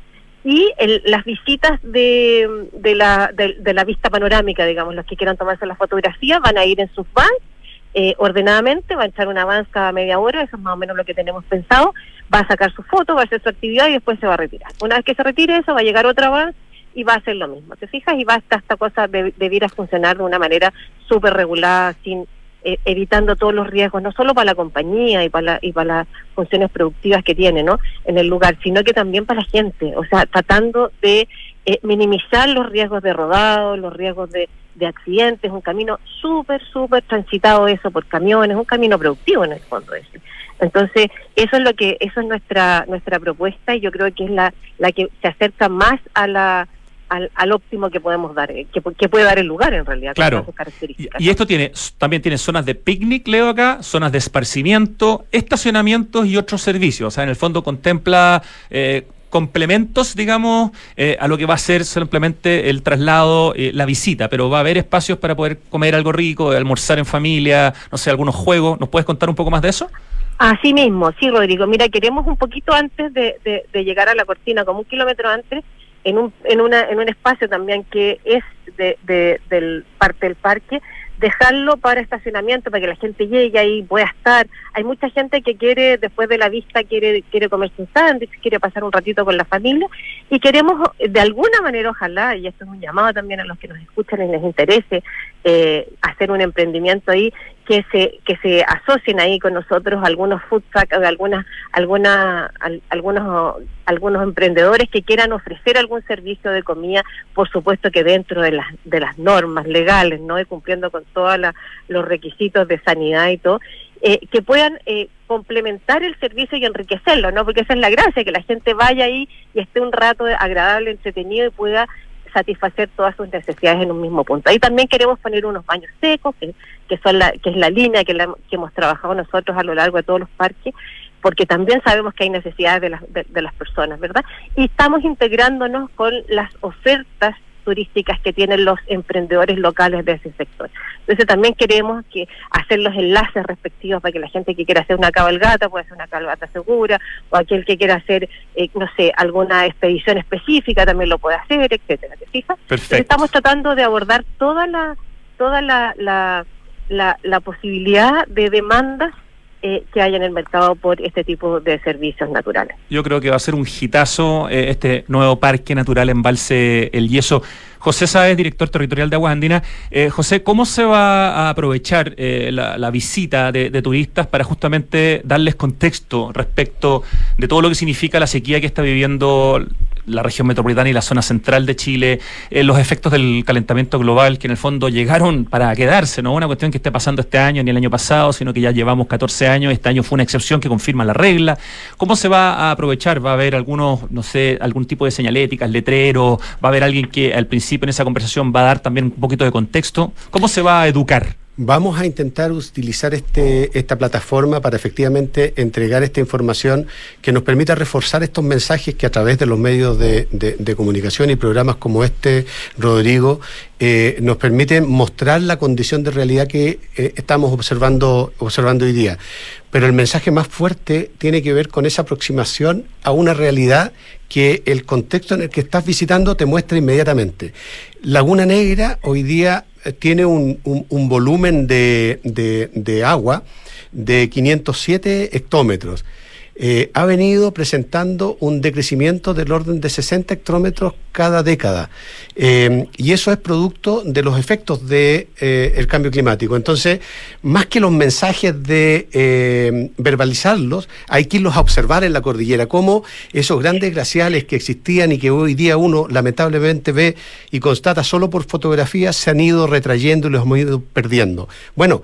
Y el, las visitas de, de, la, de, de la vista panorámica, digamos, los que quieran tomarse la fotografía, van a ir en sus vans eh, ordenadamente, va a echar una avance cada media hora, eso es más o menos lo que tenemos pensado, va a sacar su foto, va a hacer su actividad y después se va a retirar. Una vez que se retire eso, va a llegar otra avance y va a hacer lo mismo, ¿te fijas? Y va a estar esta cosa de, debiera funcionar de una manera súper regulada, sin eh, evitando todos los riesgos, no solo para la compañía y para, y para las funciones productivas que tiene ¿no? en el lugar, sino que también para la gente, o sea, tratando de eh, minimizar los riesgos de rodado, los riesgos de, de accidentes, un camino súper, súper transitado eso por camiones, un camino productivo en el fondo ese. Entonces, eso es lo que, eso es nuestra, nuestra propuesta y yo creo que es la, la que se acerca más a la al, óptimo que podemos dar, eh, que, puede dar el lugar en realidad. Claro. y, esto tiene también tiene zonas de picnic, leo acá, zonas de esparcimiento, estacionamientos y otros servicios. O sea, en el fondo contempla eh, complementos, digamos, eh, a lo que va a ser simplemente el traslado, eh, la visita, pero va a haber espacios para poder comer algo rico, almorzar en familia, no sé, algunos juegos. ¿Nos puedes contar un poco más de eso? Así mismo, sí, Rodrigo. Mira, queremos un poquito antes de, llegar a la cortina, como un kilómetro antes, en un, en una, en un espacio también que es de, del parte del parque, dejarlo para estacionamiento, para que la gente llegue ahí, pueda estar. Hay mucha gente que quiere, después de la vista, quiere, quiere comerse un sándwich, quiere pasar un ratito con la familia y queremos, de alguna manera, ojalá, y esto es un llamado también a los que nos escuchan y les interese, eh, hacer un emprendimiento ahí, que se que se asocien ahí con nosotros algunos food trucks, algunas alguna, algunos algunos emprendedores que quieran ofrecer algún servicio de comida, por supuesto que dentro de las de las normas legales, no y cumpliendo con todos los requisitos de sanidad y todo, eh, que puedan eh, complementar el servicio y enriquecerlo, ¿no? Porque esa es la gracia, que la gente vaya ahí y esté un rato agradable, entretenido y pueda satisfacer todas sus necesidades en un mismo punto. Ahí también queremos poner unos baños secos, que, que son la, que es la línea que, que hemos trabajado nosotros a lo largo de todos los parques, porque también sabemos que hay necesidades de las, de las personas, ¿verdad? Y estamos integrándonos con las ofertas turísticas que tienen los emprendedores locales de ese sector. Entonces también queremos que hacer los enlaces respectivos para que la gente que quiera hacer una cabalgata pueda hacer una cabalgata segura, o aquel que quiera hacer, eh, no sé, alguna expedición específica también lo puede hacer, etcétera. ¿Te fijas? Estamos tratando de abordar toda la toda la, la, la, la posibilidad de demandas eh, que hay en el mercado por este tipo de servicios naturales. Yo creo que va a ser un hitazo eh, este nuevo parque natural embalse El Yeso. José Sáez, director territorial de Aguas Andinas. Eh, José, ¿cómo se va a aprovechar la, visita de, de, turistas para justamente darles contexto respecto de todo lo que significa la sequía que está viviendo la región metropolitana y la zona central de Chile, eh, los efectos del calentamiento global que en el fondo llegaron para quedarse, no una cuestión que esté pasando este año ni el año pasado, sino que ya llevamos 14 años, este año fue una excepción que confirma la regla. ¿Cómo se va a aprovechar? ¿Va a haber algunos, no sé, algún tipo de señaléticas, letreros? ¿Va a haber alguien que al principio en esa conversación va a dar también un poquito de contexto? ¿Cómo se va a educar? Vamos a intentar utilizar este, esta plataforma para efectivamente entregar esta información que nos permita reforzar estos mensajes que a través de los medios de, comunicación y programas como este, Rodrigo, eh, nos permiten mostrar la condición de realidad que eh, estamos observando, observando hoy día. Pero el mensaje más fuerte tiene que ver con esa aproximación a una realidad que el contexto en el que estás visitando te muestra inmediatamente. Laguna Negra hoy día tiene un, un, volumen de, de, de agua de 507 hectómetros. Eh, ha venido presentando un decrecimiento del orden de 60 hectómetros cada década. Eh, y eso es producto de los efectos del de, eh, cambio climático. Entonces, más que los mensajes de verbalizarlos, hay que irlos a observar en la cordillera, cómo esos grandes glaciales que existían y que hoy día uno lamentablemente ve y constata solo por fotografías, se han ido retrayendo y los hemos ido perdiendo. Bueno,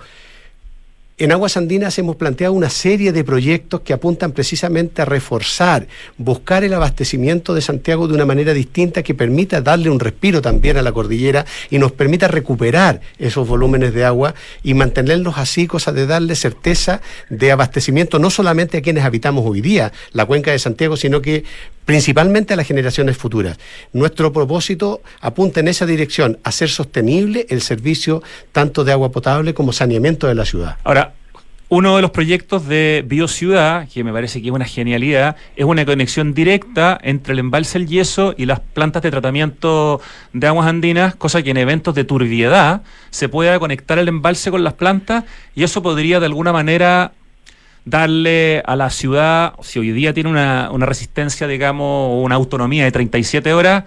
en Aguas Andinas hemos planteado una serie de proyectos que apuntan precisamente a reforzar, buscar el abastecimiento de Santiago de una manera distinta que permita darle un respiro también a la cordillera y nos permita recuperar esos volúmenes de agua y mantenerlos así, cosa de darle certeza de abastecimiento no solamente a quienes habitamos hoy día la cuenca de Santiago, sino que principalmente a las generaciones futuras. Nuestro propósito apunta en esa dirección, a ser sostenible el servicio tanto de agua potable como saneamiento de la ciudad. Ahora, uno de los proyectos de Biociudad, que me parece que es una genialidad, es una conexión directa entre el embalse El Yeso y las plantas de tratamiento de aguas andinas, cosa que en eventos de turbiedad se pueda conectar el embalse con las plantas y eso podría de alguna manera darle a la ciudad, si hoy día tiene una, una resistencia, digamos, una autonomía de 37 horas,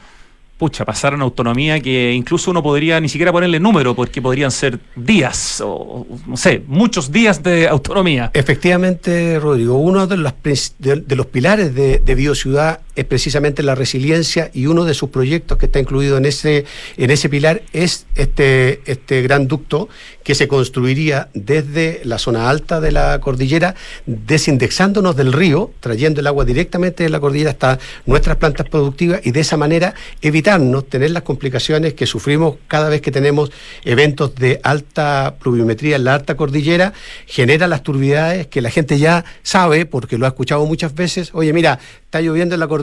pucha, pasar una autonomía que incluso uno podría ni siquiera ponerle número, porque podrían ser días, o no sé, muchos días de autonomía. Efectivamente, Rodrigo, uno de los, de, pilares de, de Biociudad es precisamente la resiliencia y uno de sus proyectos que está incluido en ese, en ese pilar es este, este gran ducto que se construiría desde la zona alta de la cordillera, desindexándonos del río, trayendo el agua directamente de la cordillera hasta nuestras plantas productivas y de esa manera evitarnos tener las complicaciones que sufrimos cada vez que tenemos eventos de alta pluviometría en la alta cordillera, genera las turbidades que la gente ya sabe, porque lo ha escuchado muchas veces, oye, mira, está lloviendo en la cordillera,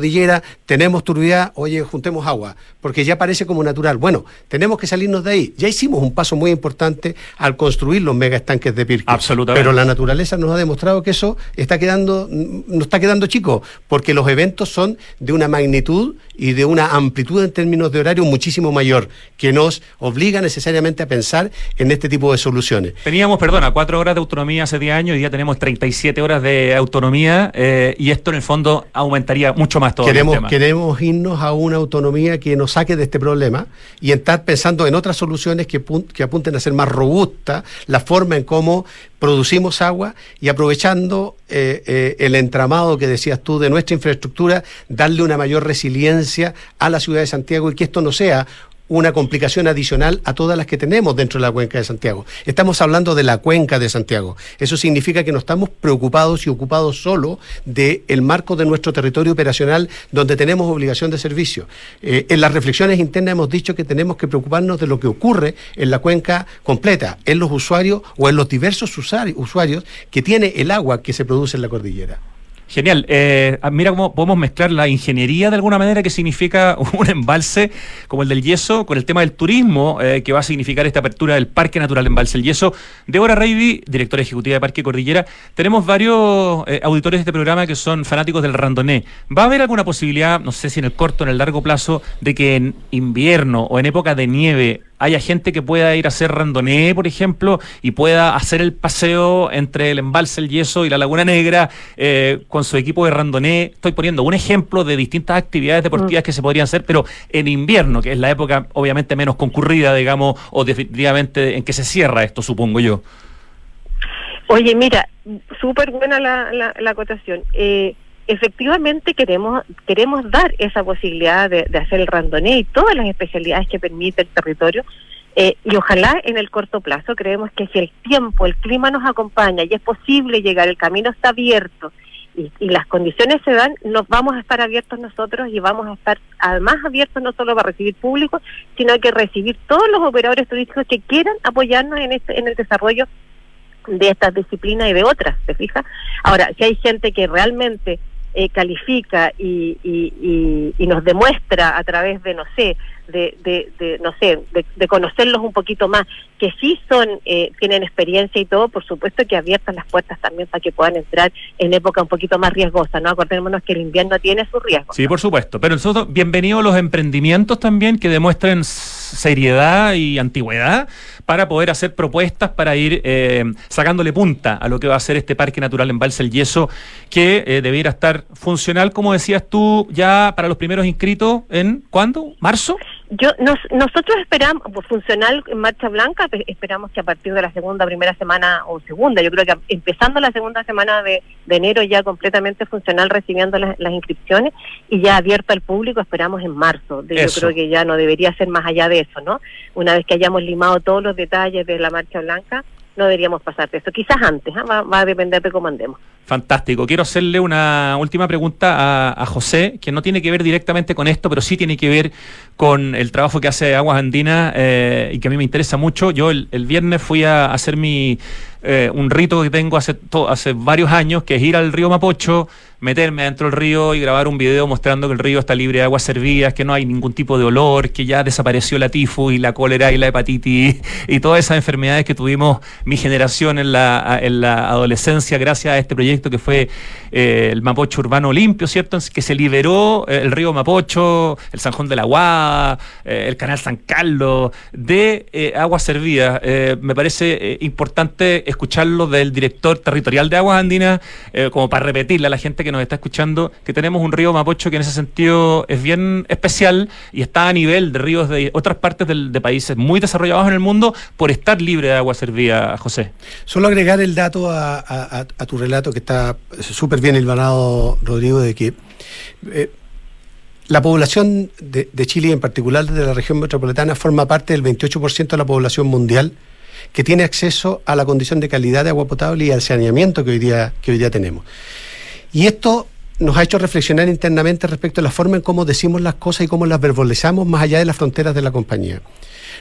tenemos turbidez, oye, juntemos agua, porque ya parece como natural. Bueno, tenemos que salirnos de ahí. Ya hicimos un paso muy importante al construir los mega estanques de Pirque. Absolutamente. Pero la naturaleza nos ha demostrado que eso está quedando, no está quedando chico, porque los eventos son de una magnitud y de una amplitud en términos de horario muchísimo mayor, que nos obliga necesariamente a pensar en este tipo de soluciones. Teníamos, perdona, cuatro horas de autonomía hace 10 años y ya tenemos 37 horas de autonomía eh, y esto en el fondo aumenta aumentaría mucho más todo queremos, el tema. Queremos irnos a una autonomía que nos saque de este problema y estar pensando en otras soluciones que, que apunten a ser más robusta la forma en cómo producimos agua y aprovechando eh, eh, el entramado que decías tú de nuestra infraestructura, darle una mayor resiliencia a la ciudad de Santiago y que esto no sea una complicación adicional a todas las que tenemos dentro de la cuenca de Santiago. Estamos hablando de la cuenca de Santiago. Eso significa que no estamos preocupados y ocupados solo del el marco de nuestro territorio operacional donde tenemos obligación de servicio. Eh, en las reflexiones internas hemos dicho que tenemos que preocuparnos de lo que ocurre en la cuenca completa, en los usuarios o en los diversos usuarios que tiene el agua que se produce en la cordillera. Genial. Eh, ah, mira cómo podemos mezclar la ingeniería de alguna manera que significa un embalse como el del yeso con el tema del turismo eh, que va a significar esta apertura del Parque Natural Embalse El Yeso. Débora Reiby, directora ejecutiva de Parque Cordillera. Tenemos varios eh, auditores de este programa que son fanáticos del randoné. ¿Va a haber alguna posibilidad, no sé si en el corto o en el largo plazo, de que en invierno o en época de nieve haya gente que pueda ir a hacer randoné, por ejemplo, y pueda hacer el paseo entre el embalse El Yeso y la Laguna Negra eh, con su equipo de randoné. Estoy poniendo un ejemplo de distintas actividades deportivas mm. que se podrían hacer, pero en invierno, que es la época obviamente menos concurrida, digamos, o definitivamente en que se cierra esto, supongo yo. Oye, mira, súper buena la, la, la acotación. Eh, efectivamente queremos queremos dar esa posibilidad de, hacer el randoné y todas las especialidades que permite el territorio eh, y ojalá en el corto plazo creemos que si el tiempo, el clima nos acompaña y es posible llegar, el camino está abierto y, y, las condiciones se dan, nos vamos a estar abiertos nosotros y vamos a estar además abiertos no solo para recibir público, sino que recibir todos los operadores turísticos que quieran apoyarnos en, este, en el desarrollo de estas disciplinas y de otras, ¿se fija? Ahora, si hay gente que realmente eh, califica y, y, y, nos demuestra a través de, no sé, de, de, de no sé, de, conocerlos un poquito más, que sí son, eh, tienen experiencia y todo, por supuesto que abiertas las puertas también para que puedan entrar en época un poquito más riesgosa, ¿no? Acordémonos que el invierno tiene su riesgo. Sí, por supuesto, pero nosotros, bienvenidos los emprendimientos también que demuestren seriedad y antigüedad para poder hacer propuestas para ir eh, sacándole punta a lo que va a ser este Parque Natural en Balsa el Yeso, que eh, debiera estar funcional, como decías tú, ya para los primeros inscritos en ¿cuándo? ¿Marzo? Yo, nosotros esperamos, pues, funcional en marcha blanca, esperamos que a partir de la segunda, primera semana o segunda, yo creo que empezando la segunda semana de, enero ya completamente funcional recibiendo las, inscripciones y ya abierto al público esperamos en marzo. yo creo que ya no debería ser más allá de eso, ¿no? Una vez que hayamos limado todos los detalles de la marcha blanca, no deberíamos pasar de eso. Quizás antes, ¿ah? va, va, a depender de cómo andemos. Fantástico. Quiero hacerle una última pregunta a, José, que no tiene que ver directamente con esto, pero sí tiene que ver con el trabajo que hace Aguas Andinas eh, y que a mí me interesa mucho. Yo el, viernes fui a hacer mi eh, un rito que tengo hace, hace varios años, que es ir al río Mapocho, meterme dentro del río y grabar un video mostrando que el río está libre de aguas servidas, que no hay ningún tipo de olor, que ya desapareció la tifus y la cólera y la hepatitis y todas esas enfermedades que tuvimos mi generación en la, en la adolescencia gracias a este proyecto que fue eh, el Mapocho Urbano Limpio, ¿cierto? Que se liberó eh, el río Mapocho, el Sanjón de la Guada, eh, el canal San Carlos, de aguas servidas. me parece importante escucharlo del director territorial de Aguas Andinas, como para repetirle a la gente que nos está escuchando que tenemos un río Mapocho que en ese sentido es bien especial y está a nivel de ríos de otras partes de países muy desarrollados en el mundo por estar libre de agua servida, José. Solo agregar el dato a, tu relato que está súper bien hilvanado, Rodrigo, de que eh, la población de, de Chile, en particular de la región metropolitana, forma parte del 28% de la población mundial que tiene acceso a la condición de calidad de agua potable y al saneamiento que hoy día, que hoy día tenemos. Y esto nos ha hecho reflexionar internamente respecto a la forma en cómo decimos las cosas y cómo las verbalizamos más allá de las fronteras de la compañía.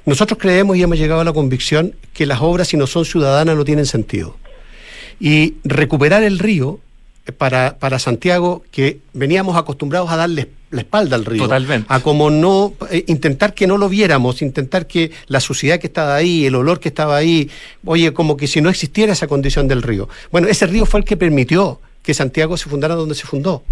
Nosotros creemos y hemos llegado a la convicción que las obras, si no son ciudadanas, no tienen sentido. Y recuperar el río para, para Santiago, que veníamos acostumbrados a darle la espalda al río. Totalmente. A como no, eh, intentar que no lo viéramos, intentar que la suciedad que estaba ahí, el olor que estaba ahí, oye, como que si no existiera esa condición del río. Bueno, ese río fue el que permitió que Santiago se fundara donde se fundó,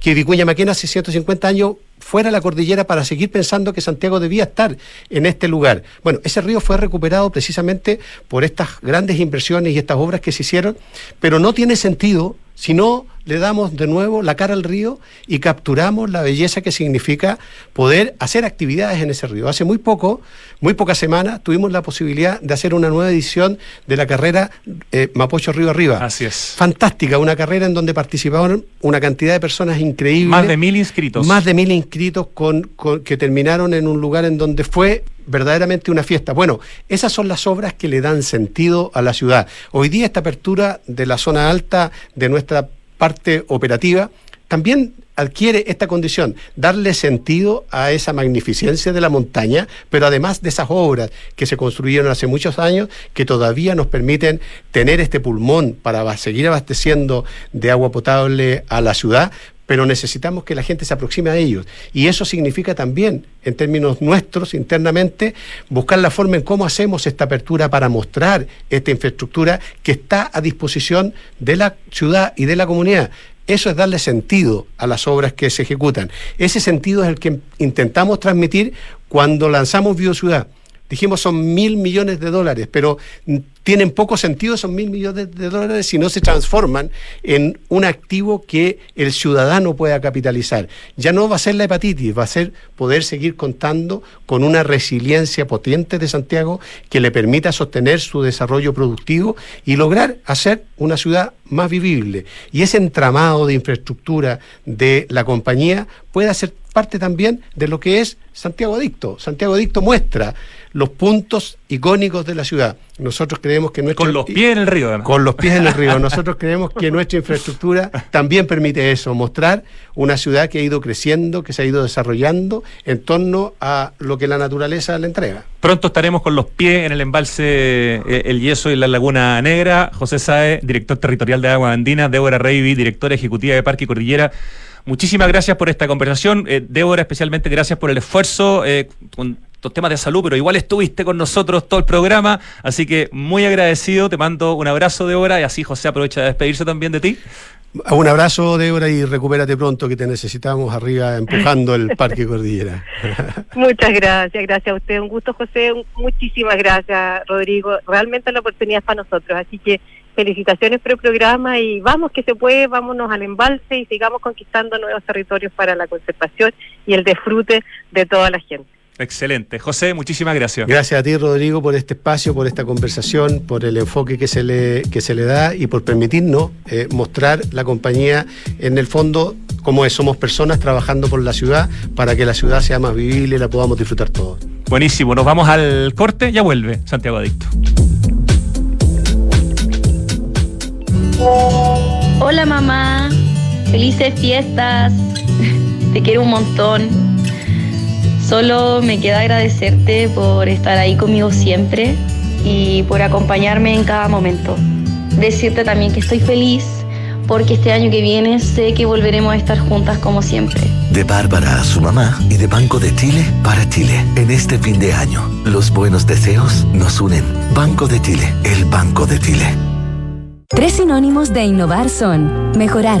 que Vicuña Maquena hace 150 años fuera la cordillera para seguir pensando que Santiago debía estar en este lugar. Bueno, ese río fue recuperado precisamente por estas grandes inversiones y estas obras que se hicieron, pero no tiene sentido si no le damos de nuevo la cara al río y capturamos la belleza que significa poder hacer actividades en ese río. Hace muy poco, muy pocas semanas, tuvimos la posibilidad de hacer una nueva edición de la carrera eh, Mapocho Río Arriba. Así es. Fantástica, una carrera en donde participaron una cantidad de personas increíbles. Más de mil inscritos. Más de mil inscritos con, que terminaron en un lugar en donde fue verdaderamente una fiesta. Bueno, esas son las obras que le dan sentido a la ciudad. Hoy día esta apertura de la zona alta de nuestra parte operativa también adquiere esta condición, darle sentido a esa magnificencia de la montaña, pero además de esas obras que se construyeron hace muchos años, que todavía nos permiten tener este pulmón para seguir abasteciendo de agua potable a la ciudad, pero necesitamos que la gente se aproxime a ellos. Y eso significa también, en términos nuestros, internamente, buscar la forma en cómo hacemos esta apertura para mostrar esta infraestructura que está a disposición de la ciudad y de la comunidad. Eso es darle sentido a las obras que se ejecutan. Ese sentido es el que intentamos transmitir cuando lanzamos Biociudad. Dijimos son mil millones de dólares, pero tienen poco sentido esos mil millones de dólares si no se transforman en un activo que el ciudadano pueda capitalizar. Ya no va a ser la hepatitis, va a ser poder seguir contando con una resiliencia potente de Santiago que le permita sostener su desarrollo productivo y lograr hacer una ciudad más vivible. Y ese entramado de infraestructura de la compañía puede ser parte también de lo que es Santiago Adicto. Santiago Adicto muestra los puntos icónicos de la ciudad Nosotros creemos que nuestra... Con los pies en el río, además. Con los pies en el río. Nosotros creemos que nuestra infraestructura también permite eso, mostrar una ciudad que ha ido creciendo, que se ha ido desarrollando en torno a lo que la naturaleza le entrega. Pronto estaremos con los pies en el embalse eh, El Yeso y la Laguna Negra. José Sae, director territorial de Agua Andina, Débora Reiby, directora ejecutiva de Parque Cordillera. Muchísimas gracias por esta conversación. Eh, Débora, especialmente gracias por el esfuerzo eh, con temas de salud, pero igual estuviste con nosotros todo el programa, así que muy agradecido, te mando un abrazo, Débora, y así José aprovecha de despedirse también de ti. Un abrazo, Débora, y recupérate pronto, que te necesitamos arriba empujando el Parque Cordillera. Muchas gracias, gracias a usted. Un gusto, José. Muchísimas gracias, Rodrigo. Realmente la oportunidad es para nosotros, así que felicitaciones por el programa y vamos que se puede, vámonos al embalse y sigamos conquistando nuevos territorios para la conservación y el disfrute de toda la gente. Excelente. José, muchísimas gracias. Gracias a ti, Rodrigo, por este espacio, por esta conversación, por el enfoque que se le, que se le da y por permitirnos eh, mostrar la compañía en el fondo como es, somos personas trabajando por la ciudad para que la ciudad sea más vivible y la podamos disfrutar todos. Buenísimo, nos vamos al corte, ya vuelve Santiago Adicto. Hola mamá, felices fiestas, te quiero un montón. Solo me queda agradecerte por estar ahí conmigo siempre y por acompañarme en cada momento. Decirte también que estoy feliz porque este año que viene sé que volveremos a estar juntas como siempre. De Bárbara a su mamá y de Banco de Chile para Chile. En este fin de año, los buenos deseos nos unen. Banco de Chile, el Banco de Chile. Tres sinónimos de innovar son mejorar,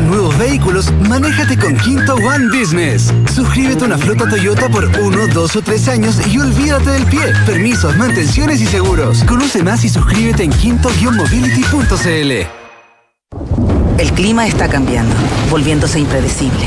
Nuevos vehículos, manéjate con Quinto One Business. Suscríbete a una flota Toyota por uno, dos o tres años y olvídate del pie. Permisos, mantenciones y seguros. Conoce más y suscríbete en quinto-mobility.cl. El clima está cambiando, volviéndose impredecible,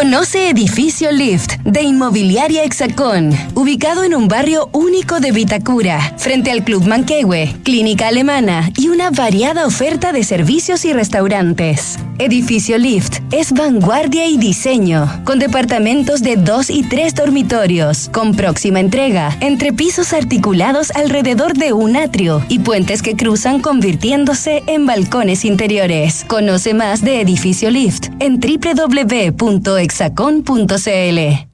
Conoce Edificio Lift de Inmobiliaria Hexacón, ubicado en un barrio único de Vitacura, frente al Club Manquehue, Clínica Alemana y una variada oferta de servicios y restaurantes. Edificio Lift es vanguardia y diseño, con departamentos de dos y tres dormitorios, con próxima entrega, entre pisos articulados alrededor de un atrio y puentes que cruzan convirtiéndose en balcones interiores. Conoce más de Edificio Lift en www.hexacon.cl.